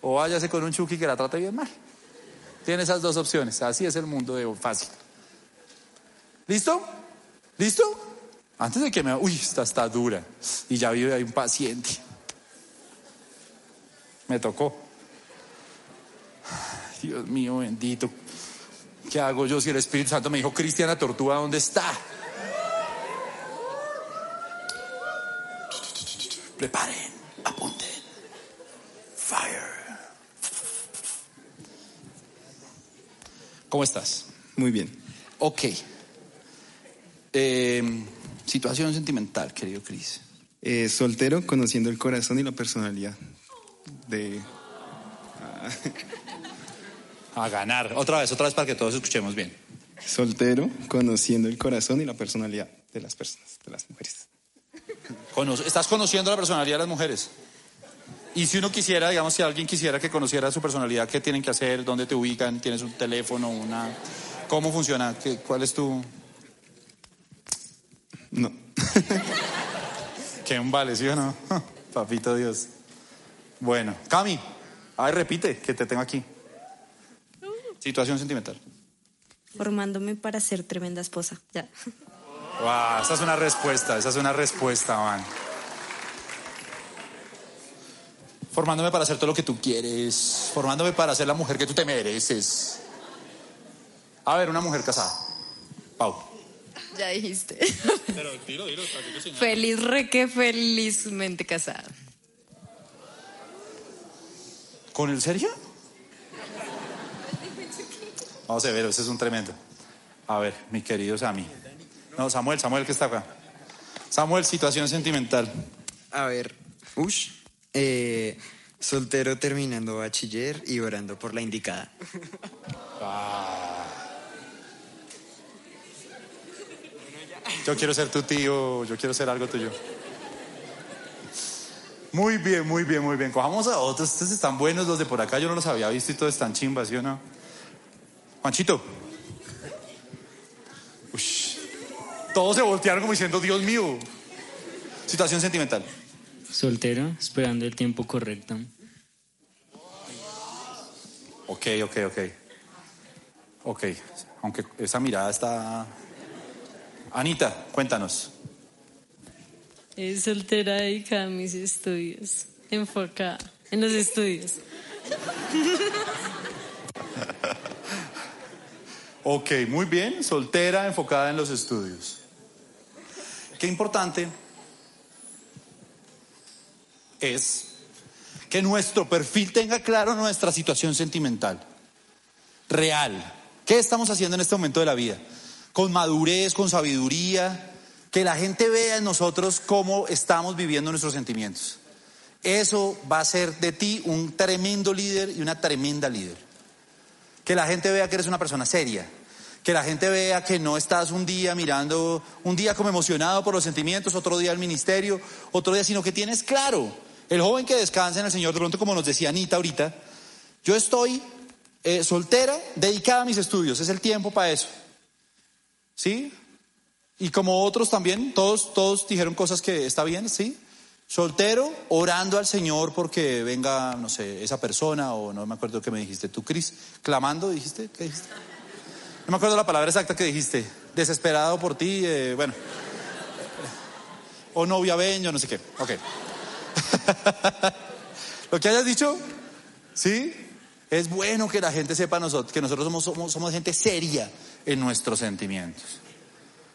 O váyase con un chuki que la trate bien mal. Tiene esas dos opciones. Así es el mundo de fácil. ¿Listo? ¿Listo? Antes de que me... Uy, esta está dura. Y ya vive ahí un paciente. Me tocó. Dios mío, bendito. ¿Qué hago yo si el Espíritu Santo me dijo, Cristiana Tortuga, ¿dónde está? Preparen, apunten. Fire. ¿Cómo estás? Muy bien. Ok. Eh, situación sentimental, querido Cris. Eh, soltero, conociendo el corazón y la personalidad. de... A ganar. Otra vez, otra vez para que todos escuchemos bien. Soltero, conociendo el corazón y la personalidad de las personas, de las mujeres. Estás conociendo la personalidad de las mujeres. Y si uno quisiera, digamos, si alguien quisiera que conociera su personalidad, ¿qué tienen que hacer? ¿Dónde te ubican? ¿Tienes un teléfono? una ¿Cómo funciona? ¿Qué- ¿Cuál es tu...? No. ¿Qué un vale, sí o no? Papito Dios. Bueno, Cami, a ver, repite, que te tengo aquí. Situación sentimental. Formándome para ser tremenda esposa. Ya. Wow, esa es una respuesta, esa es una respuesta, man. Formándome para hacer todo lo que tú quieres, formándome para ser la mujer que tú te mereces. A ver, una mujer casada. Pau. Ya dijiste. Pero dilo, dilo, Feliz, re que felizmente casada. ¿Con el serio? Vamos a ver, ese es un tremendo. A ver, mi querido Sammy. No, Samuel, Samuel que está acá. Samuel, situación sentimental. A ver, ush, eh, soltero terminando bachiller y orando por la indicada. Yo quiero ser tu tío, yo quiero ser algo tuyo. Muy bien, muy bien, muy bien. Cojamos a otros. Estos están buenos, los de por acá yo no los había visto y todos están chimbas, ¿sí o no? Juanchito. Ush. Todos se voltearon como diciendo, Dios mío. Situación sentimental. Soltero, esperando el tiempo correcto. Ok, ok, ok. Ok, aunque esa mirada está... Anita, cuéntanos. Es soltera dedicada a mis estudios, enfocada en los estudios. Ok, muy bien, soltera, enfocada en los estudios. Qué importante es que nuestro perfil tenga claro nuestra situación sentimental, real. ¿Qué estamos haciendo en este momento de la vida? Con madurez, con sabiduría, que la gente vea en nosotros cómo estamos viviendo nuestros sentimientos. Eso va a ser de ti un tremendo líder y una tremenda líder. Que la gente vea que eres una persona seria. Que la gente vea que no estás un día mirando, un día como emocionado por los sentimientos, otro día al ministerio, otro día, sino que tienes claro. El joven que descansa en el Señor, de pronto, como nos decía Anita ahorita, yo estoy eh, soltera, dedicada a mis estudios, es el tiempo para eso. ¿Sí? Y como otros también, todos, todos dijeron cosas que está bien, ¿sí? Soltero, orando al Señor porque venga, no sé, esa persona, o no me acuerdo qué me dijiste tú, Cris, clamando, dijiste, ¿qué dijiste? No me acuerdo la palabra exacta que dijiste, desesperado por ti, eh, bueno, o novia ven, yo no sé qué, ok. Lo que hayas dicho, ¿sí? Es bueno que la gente sepa nosotros, que nosotros somos, somos, somos gente seria en nuestros sentimientos.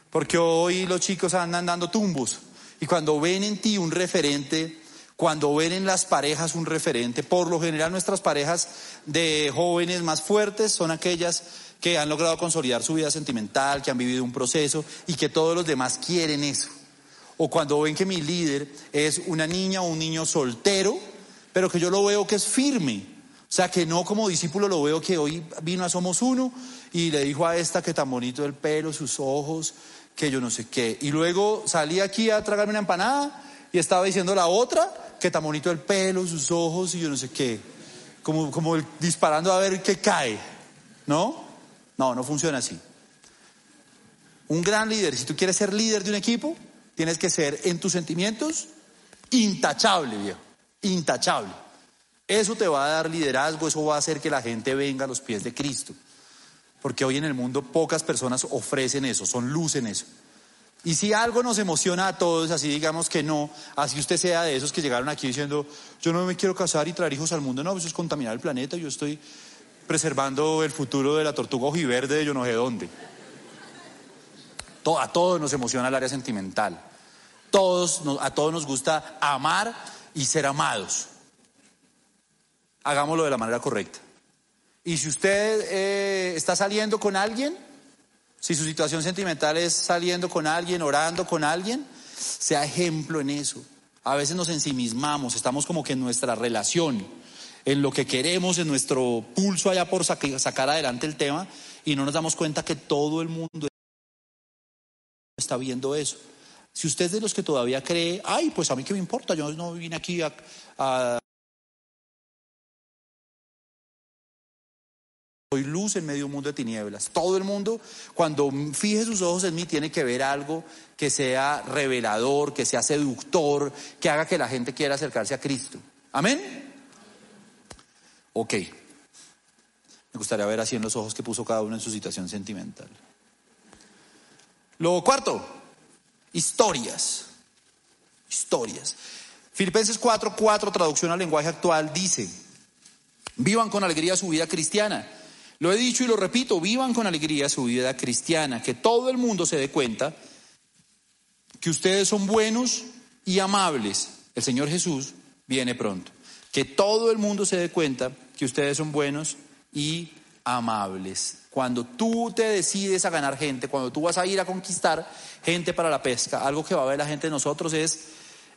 Porque hoy los chicos andan dando tumbos. Y cuando ven en ti un referente, cuando ven en las parejas un referente, por lo general nuestras parejas de jóvenes más fuertes son aquellas que han logrado consolidar su vida sentimental, que han vivido un proceso y que todos los demás quieren eso. O cuando ven que mi líder es una niña o un niño soltero, pero que yo lo veo que es firme. O sea, que no como discípulo lo veo que hoy vino a Somos Uno y le dijo a esta que tan bonito el pelo, sus ojos, que yo no sé qué. Y luego salí aquí a tragarme una empanada y estaba diciendo la otra que tan bonito el pelo, sus ojos y yo no sé qué. Como, como disparando a ver qué cae. ¿No? No, no funciona así. Un gran líder, si tú quieres ser líder de un equipo, tienes que ser en tus sentimientos intachable, viejo. Intachable. Eso te va a dar liderazgo, eso va a hacer que la gente venga a los pies de Cristo. Porque hoy en el mundo pocas personas ofrecen eso, son luz en eso. Y si algo nos emociona a todos, así digamos que no, así usted sea de esos que llegaron aquí diciendo, yo no me quiero casar y traer hijos al mundo, no, eso es contaminar el planeta, yo estoy preservando el futuro de la tortuga ojiverde de yo no sé dónde. A todos nos emociona el área sentimental. Todos, a todos nos gusta amar y ser amados. Hagámoslo de la manera correcta. Y si usted eh, está saliendo con alguien, si su situación sentimental es saliendo con alguien, orando con alguien, sea ejemplo en eso. A veces nos ensimismamos, estamos como que en nuestra relación en lo que queremos, en nuestro pulso allá por sac- sacar adelante el tema y no nos damos cuenta que todo el mundo está viendo eso. Si usted es de los que todavía cree, ay, pues a mí qué me importa, yo no vine aquí a, Soy luz en medio de un mundo de tinieblas. Todo el mundo, cuando fije sus ojos en mí, tiene que ver algo que sea revelador, que sea seductor, que haga que la gente quiera acercarse a Cristo. Amén. Ok. Me gustaría ver así en los ojos que puso cada uno en su situación sentimental. Lo cuarto, historias. Historias. Filipenses 4, 4, traducción al lenguaje actual, dice, vivan con alegría su vida cristiana. Lo he dicho y lo repito, vivan con alegría su vida cristiana, que todo el mundo se dé cuenta que ustedes son buenos y amables. El Señor Jesús viene pronto. Que todo el mundo se dé cuenta que ustedes son buenos y amables. Cuando tú te decides a ganar gente, cuando tú vas a ir a conquistar gente para la pesca, algo que va a ver la gente de nosotros es,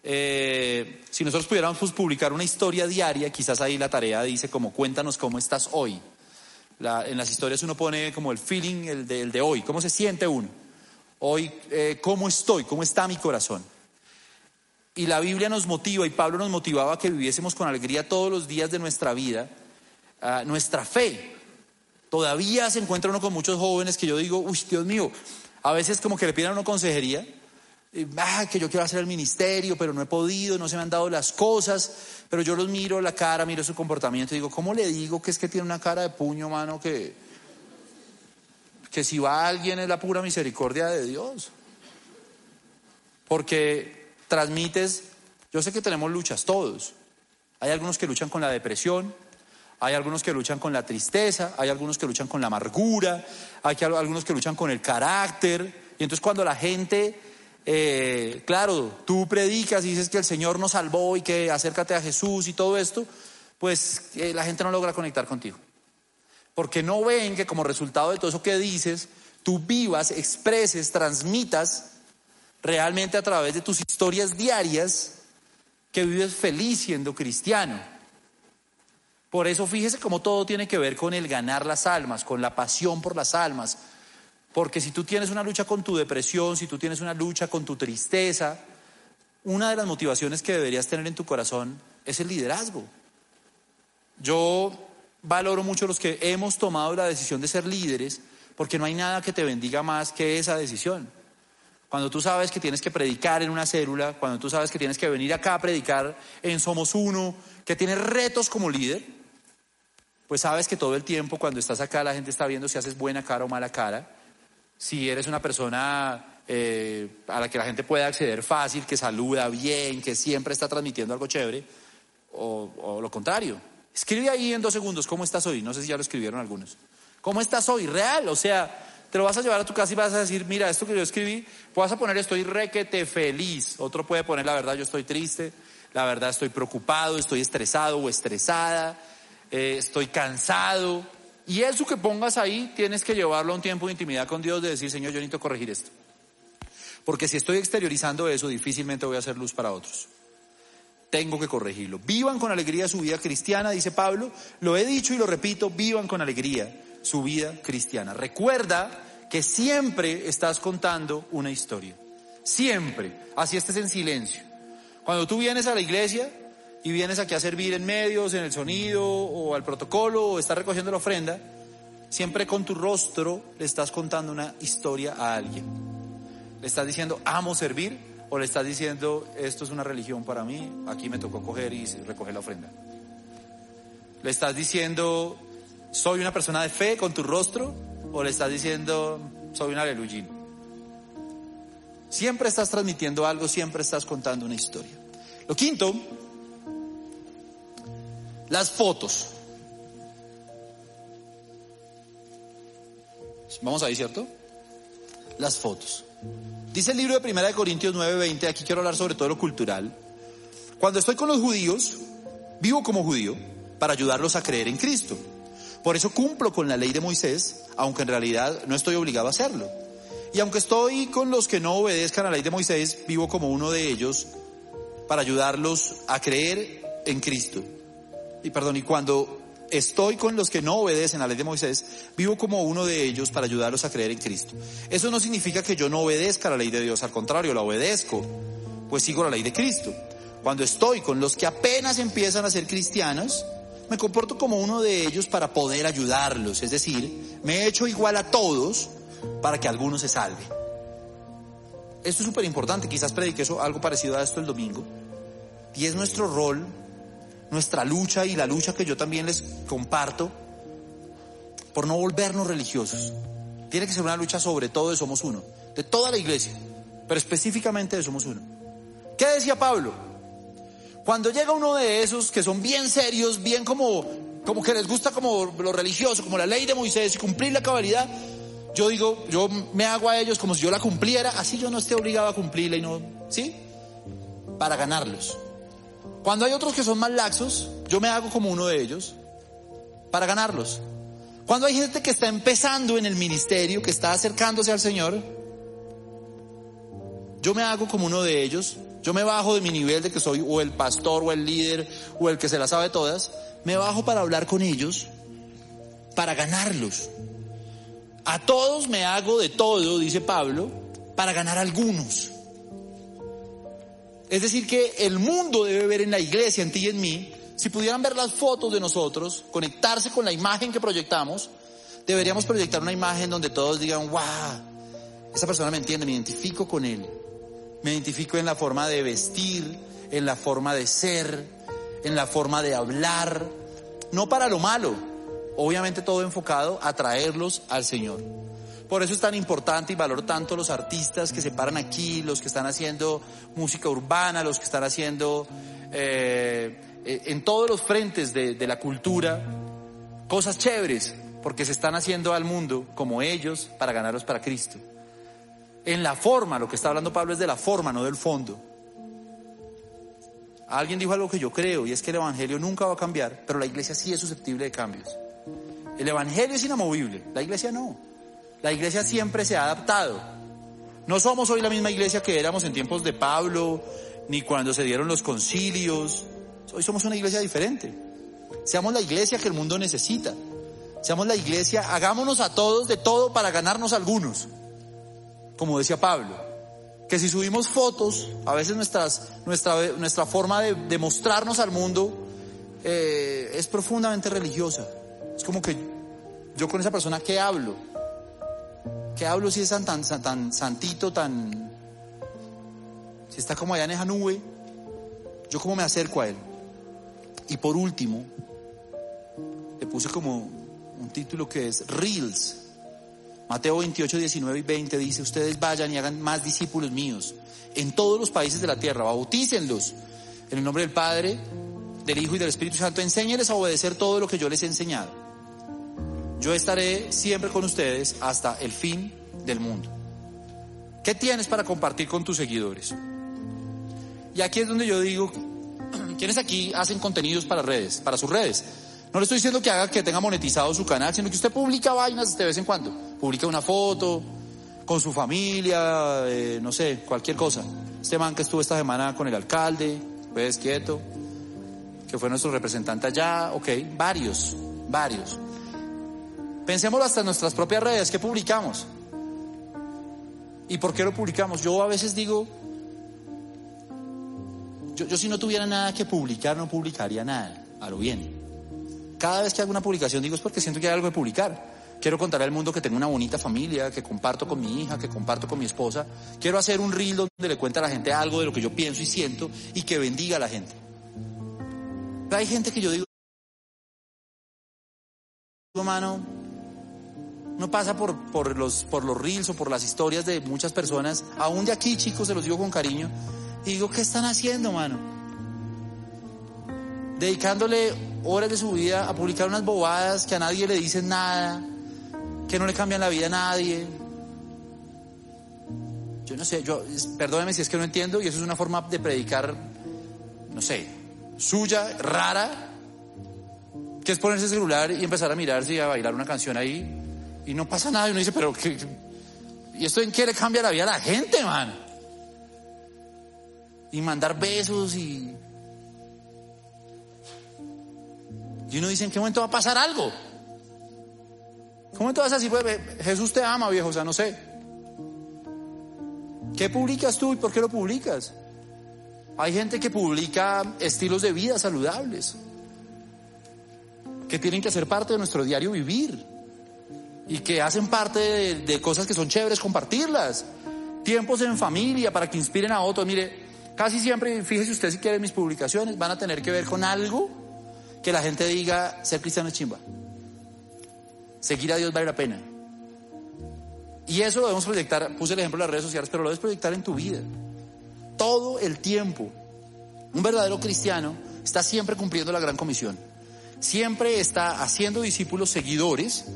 eh, si nosotros pudiéramos pues, publicar una historia diaria, quizás ahí la tarea dice como cuéntanos cómo estás hoy. La- en las historias uno pone como el feeling, el de, el de hoy, cómo se siente uno. Hoy, eh, cómo estoy, cómo está mi corazón. Y la Biblia nos motiva y Pablo nos motivaba a que viviésemos con alegría todos los días de nuestra vida, ah, nuestra fe. Todavía se encuentra uno con muchos jóvenes que yo digo, uy, Dios mío, a veces como que le piden a uno consejería, ah, que yo quiero hacer el ministerio, pero no he podido, no se me han dado las cosas, pero yo los miro la cara, miro su comportamiento y digo, ¿cómo le digo que es que tiene una cara de puño, mano, que, que si va alguien es la pura misericordia de Dios? Porque transmites, yo sé que tenemos luchas todos. Hay algunos que luchan con la depresión, hay algunos que luchan con la tristeza, hay algunos que luchan con la amargura, hay algunos que luchan con el carácter. Y entonces cuando la gente, eh, claro, tú predicas y dices que el Señor nos salvó y que acércate a Jesús y todo esto, pues eh, la gente no logra conectar contigo. Porque no ven que como resultado de todo eso que dices, tú vivas, expreses, transmitas realmente a través de tus historias diarias que vives feliz siendo cristiano. Por eso fíjese cómo todo tiene que ver con el ganar las almas, con la pasión por las almas. Porque si tú tienes una lucha con tu depresión, si tú tienes una lucha con tu tristeza, una de las motivaciones que deberías tener en tu corazón es el liderazgo. Yo valoro mucho los que hemos tomado la decisión de ser líderes, porque no hay nada que te bendiga más que esa decisión. Cuando tú sabes que tienes que predicar en una célula, cuando tú sabes que tienes que venir acá a predicar en Somos Uno, que tienes retos como líder, pues sabes que todo el tiempo cuando estás acá la gente está viendo si haces buena cara o mala cara, si eres una persona eh, a la que la gente puede acceder fácil, que saluda bien, que siempre está transmitiendo algo chévere, o, lo contrario. Escribe ahí en dos segundos cómo estás hoy, no sé si ya lo escribieron algunos. ¿Cómo estás hoy? Real, o sea, te lo vas a llevar a tu casa y vas a decir, mira, esto que yo escribí, vas a poner estoy requete feliz. Otro puede poner la verdad, yo estoy triste, la verdad estoy preocupado, estoy estresado o estresada, eh, estoy cansado. Y eso que pongas ahí tienes que llevarlo a un tiempo de intimidad con Dios de decir, Señor, yo necesito corregir esto. Porque si estoy exteriorizando eso, difícilmente voy a hacer luz para otros. Tengo que corregirlo. Vivan con alegría su vida cristiana, dice Pablo. Lo he dicho y lo repito, vivan con alegría su vida cristiana. Recuerda que siempre estás contando una historia. Siempre. Así estés en silencio. Cuando tú vienes a la iglesia y vienes aquí a servir en medios, en el sonido o al protocolo o estás recogiendo la ofrenda, siempre con tu rostro le estás contando una historia a alguien. Le estás diciendo, amo servir, o le estás diciendo, esto es una religión para mí, aquí me tocó coger y recoger la ofrenda. Le estás diciendo, soy una persona de fe con tu rostro, o le estás diciendo, soy un aleluyín. Siempre estás transmitiendo algo, siempre estás contando una historia. Lo quinto, las fotos. Vamos ahí, ¿cierto? Las fotos. Dice el libro de Primera de Corintios 9:20, aquí quiero hablar sobre todo lo cultural. Cuando estoy con los judíos, vivo como judío para ayudarlos a creer en Cristo. Por eso cumplo con la ley de Moisés, aunque en realidad no estoy obligado a hacerlo. Y aunque estoy con los que no obedezcan a la ley de Moisés, vivo como uno de ellos para ayudarlos a creer en Cristo. Y perdón, y cuando estoy con los que no obedecen a la ley de Moisés, vivo como uno de ellos para ayudarlos a creer en Cristo. Eso no significa que yo no obedezca la ley de Dios, al contrario, la obedezco, pues sigo la ley de Cristo. Cuando estoy con los que apenas empiezan a ser cristianos, me comporto como uno de ellos para poder ayudarlos, es decir, me he hecho igual a todos para que alguno se salve. Esto es súper importante, quizás predique eso, algo parecido a esto el domingo, y es nuestro rol nuestra lucha y la lucha que yo también les comparto por no volvernos religiosos. Tiene que ser una lucha sobre todo de Somos Uno, de toda la iglesia, pero específicamente de Somos Uno. ¿Qué decía Pablo? Cuando llega uno de esos que son bien serios, bien como, como que les gusta como lo religioso, como la ley de Moisés y cumplir la cabalidad, yo digo, yo me hago a ellos como si yo la cumpliera, así yo no esté obligado a cumplirla y no, ¿sí? Para ganarlos. Cuando hay otros que son más laxos, yo me hago como uno de ellos para ganarlos. Cuando hay gente que está empezando en el ministerio, que está acercándose al Señor, yo me hago como uno de ellos. Yo me bajo de mi nivel de que soy o el pastor o el líder o el que se la sabe todas. Me bajo para hablar con ellos, para ganarlos. A todos me hago de todo, dice Pablo, para ganar algunos. Es decir, que el mundo debe ver en la iglesia, en ti y en mí, si pudieran ver las fotos de nosotros, conectarse con la imagen que proyectamos, deberíamos proyectar una imagen donde todos digan, wow, esa persona me entiende, me identifico con él. Me identifico en la forma de vestir, en la forma de ser, en la forma de hablar, no para lo malo, obviamente todo enfocado a traerlos al Señor. Por eso es tan importante y valoro tanto los artistas que se paran aquí, los que están haciendo música urbana, los que están haciendo eh, eh, en todos los frentes de, de la cultura cosas chéveres, porque se están haciendo al mundo como ellos para ganarlos para Cristo. En la forma, lo que está hablando Pablo es de la forma, no del fondo. Alguien dijo algo que yo creo y es que el Evangelio nunca va a cambiar, pero la iglesia sí es susceptible de cambios. El Evangelio es inamovible, la iglesia no. La iglesia siempre se ha adaptado. No somos hoy la misma iglesia que éramos en tiempos de Pablo, ni cuando se dieron los concilios. Hoy somos una iglesia diferente. Seamos la iglesia que el mundo necesita. Seamos la iglesia, hagámonos a todos de todo para ganarnos algunos. Como decía Pablo, que si subimos fotos, a veces nuestras, nuestra, nuestra forma de, mostrarnos al mundo eh, es profundamente religiosa. Es como que yo con esa persona, ¿qué hablo? ¿Qué hablo si es tan, tan, tan santito, tan... Si está como allá en esa nube, yo cómo me acerco a él. Y por último, le puse como un título que es Reels. Mateo 28, 19 y 20 dice, ustedes vayan y hagan más discípulos míos en todos los países de la tierra, bautícenlos en el nombre del Padre, del Hijo y del Espíritu Santo, enséñenles a obedecer todo lo que yo les he enseñado yo estaré siempre con ustedes hasta el fin del mundo. ¿Qué tienes para compartir con tus seguidores? Y aquí es donde yo digo, ¿quiénes aquí hacen contenidos para redes, para sus redes? No le estoy diciendo que haga que tenga monetizado su canal, sino que usted publica vainas de vez en cuando. Publica una foto con su familia, eh, no sé, cualquier cosa. Este man que estuvo esta semana con el alcalde, pues quieto, que fue nuestro representante allá, ok, varios, varios. Pensémoslo hasta en nuestras propias redes, ¿qué publicamos? ¿Y por qué lo publicamos? Yo a veces digo, yo, si no tuviera nada que publicar, no publicaría nada, a lo bien. Cada vez que hago una publicación digo es porque siento que hay algo que publicar. Quiero contar al mundo que tengo una bonita familia, que comparto con mi hija, que comparto con mi esposa. Quiero hacer un reel donde le cuente a la gente algo de lo que yo pienso y siento y que bendiga a la gente. Pero hay gente que yo digo, hermano, no pasa por, por, los, por los reels o por las historias de muchas personas, aún de aquí chicos, se los digo con cariño, y digo, ¿qué están haciendo, mano? Dedicándole horas de su vida a publicar unas bobadas que a nadie le dicen nada, que no le cambian la vida a nadie. Yo no sé, yo, perdóneme si es que no entiendo, y eso es una forma de predicar, no sé, suya, rara, que es ponerse el celular y empezar a mirarse y a bailar una canción ahí y no pasa nada. Y uno dice, pero ¿qué? ¿Y esto en qué le cambia la vida a la gente, man? Y mandar besos y... Y uno dice, ¿en qué momento va a pasar algo? ¿Qué momento vas a decir, Jesús te ama, viejo? O sea, no sé. ¿Qué publicas tú y por qué lo publicas? Hay gente que publica estilos de vida saludables, que tienen que ser parte de nuestro diario vivir y que hacen parte de, cosas que son chéveres compartirlas. Tiempos en familia para que inspiren a otros. Mire, casi siempre, fíjese usted si quiere mis publicaciones, van a tener que ver con algo que la gente diga, ser cristiano es chimba. Seguir a Dios vale la pena. Y eso lo debemos proyectar, puse el ejemplo de las redes sociales, pero lo debes proyectar en tu vida. Todo el tiempo. Un verdadero cristiano está siempre cumpliendo la gran comisión. Siempre está haciendo discípulos seguidores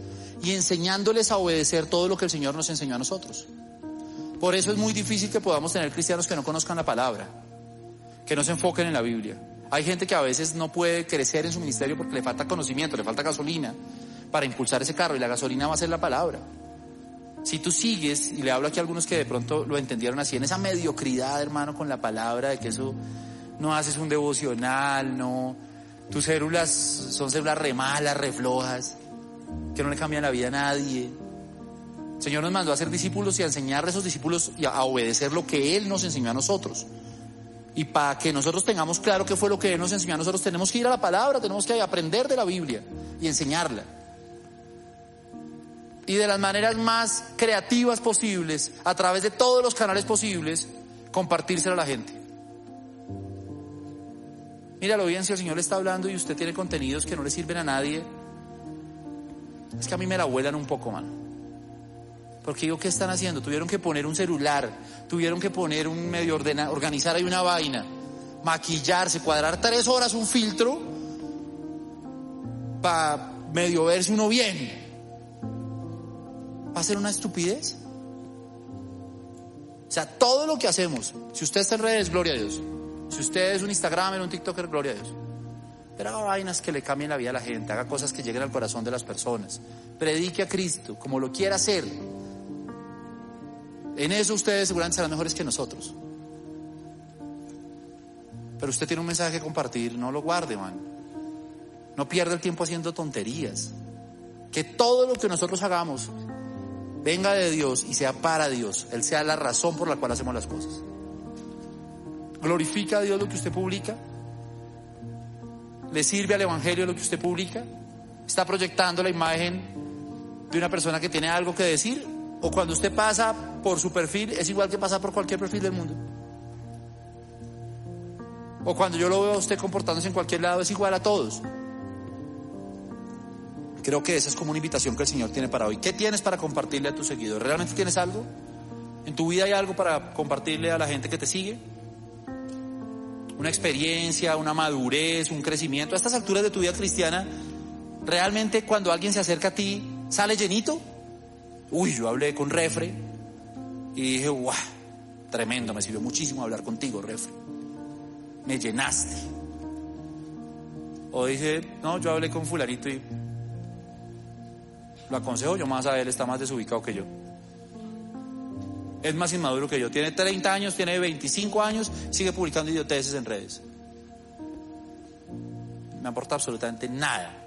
y enseñándoles a obedecer todo lo que el Señor nos enseñó a nosotros. Por eso es muy difícil que podamos tener cristianos que no conozcan la palabra, que no se enfoquen en la Biblia. Hay gente que a veces no puede crecer en su ministerio porque le falta conocimiento, le falta gasolina para impulsar ese carro y la gasolina va a ser la palabra. Si tú sigues, y le hablo aquí a algunos que de pronto lo entendieron así, en esa mediocridad, hermano, con la palabra, de que eso no haces un devocional, no, tus células son células re malas, re flojas, que no le cambian la vida a nadie. El Señor nos mandó a ser discípulos y a enseñarle a esos discípulos y a obedecer lo que Él nos enseñó a nosotros. Y para que nosotros tengamos claro qué fue lo que Él nos enseñó a nosotros, tenemos que ir a la palabra, tenemos que aprender de la Biblia y enseñarla. Y de las maneras más creativas posibles, a través de todos los canales posibles, compartírselo a la gente. Míralo bien, si el Señor le está hablando y usted tiene contenidos que no le sirven a nadie, es que a mí me la vuelan un poco, mano. Porque digo, ¿qué están haciendo? Tuvieron que poner un celular, tuvieron que poner un medio ordena, organizar ahí una vaina, maquillarse, cuadrar tres horas un filtro para medio verse uno bien. ¿Va a ser una estupidez? O sea, todo lo que hacemos, si usted está en redes, gloria a Dios. Si usted es un Instagram, un TikToker, gloria a Dios. Pero haga vainas que le cambien la vida a la gente, haga cosas que lleguen al corazón de las personas. Predique a Cristo como lo quiera hacer. En eso ustedes seguramente serán mejores que nosotros. Pero usted tiene un mensaje que compartir, no lo guarde, man. No pierda el tiempo haciendo tonterías. Que todo lo que nosotros hagamos venga de Dios y sea para Dios. Él sea la razón por la cual hacemos las cosas. ¿Glorifica a Dios lo que usted publica? ¿Le sirve al Evangelio lo que usted publica? ¿Está proyectando la imagen de una persona que tiene algo que decir? ¿O cuando usted pasa por su perfil es igual que pasa por cualquier perfil del mundo? ¿O cuando yo lo veo a usted comportándose en cualquier lado es igual a todos? Creo que esa es como una invitación que el Señor tiene para hoy. ¿Qué tienes para compartirle a tus seguidores? ¿Realmente tienes algo? ¿En tu vida hay algo para compartirle a la gente que te sigue? Una experiencia, una madurez, un crecimiento. A estas alturas de tu vida cristiana, realmente cuando alguien se acerca a ti, ¿sale llenito? Uy, yo hablé con Refre y dije, guau, tremendo, me sirvió muchísimo hablar contigo, Refre. Me llenaste. O dije, no, yo hablé con fulanito y lo aconsejo yo más a él, está más desubicado que yo es más inmaduro que yo. Tiene 30 años, tiene 25 años, sigue publicando idioteces en redes. No aporta absolutamente nada.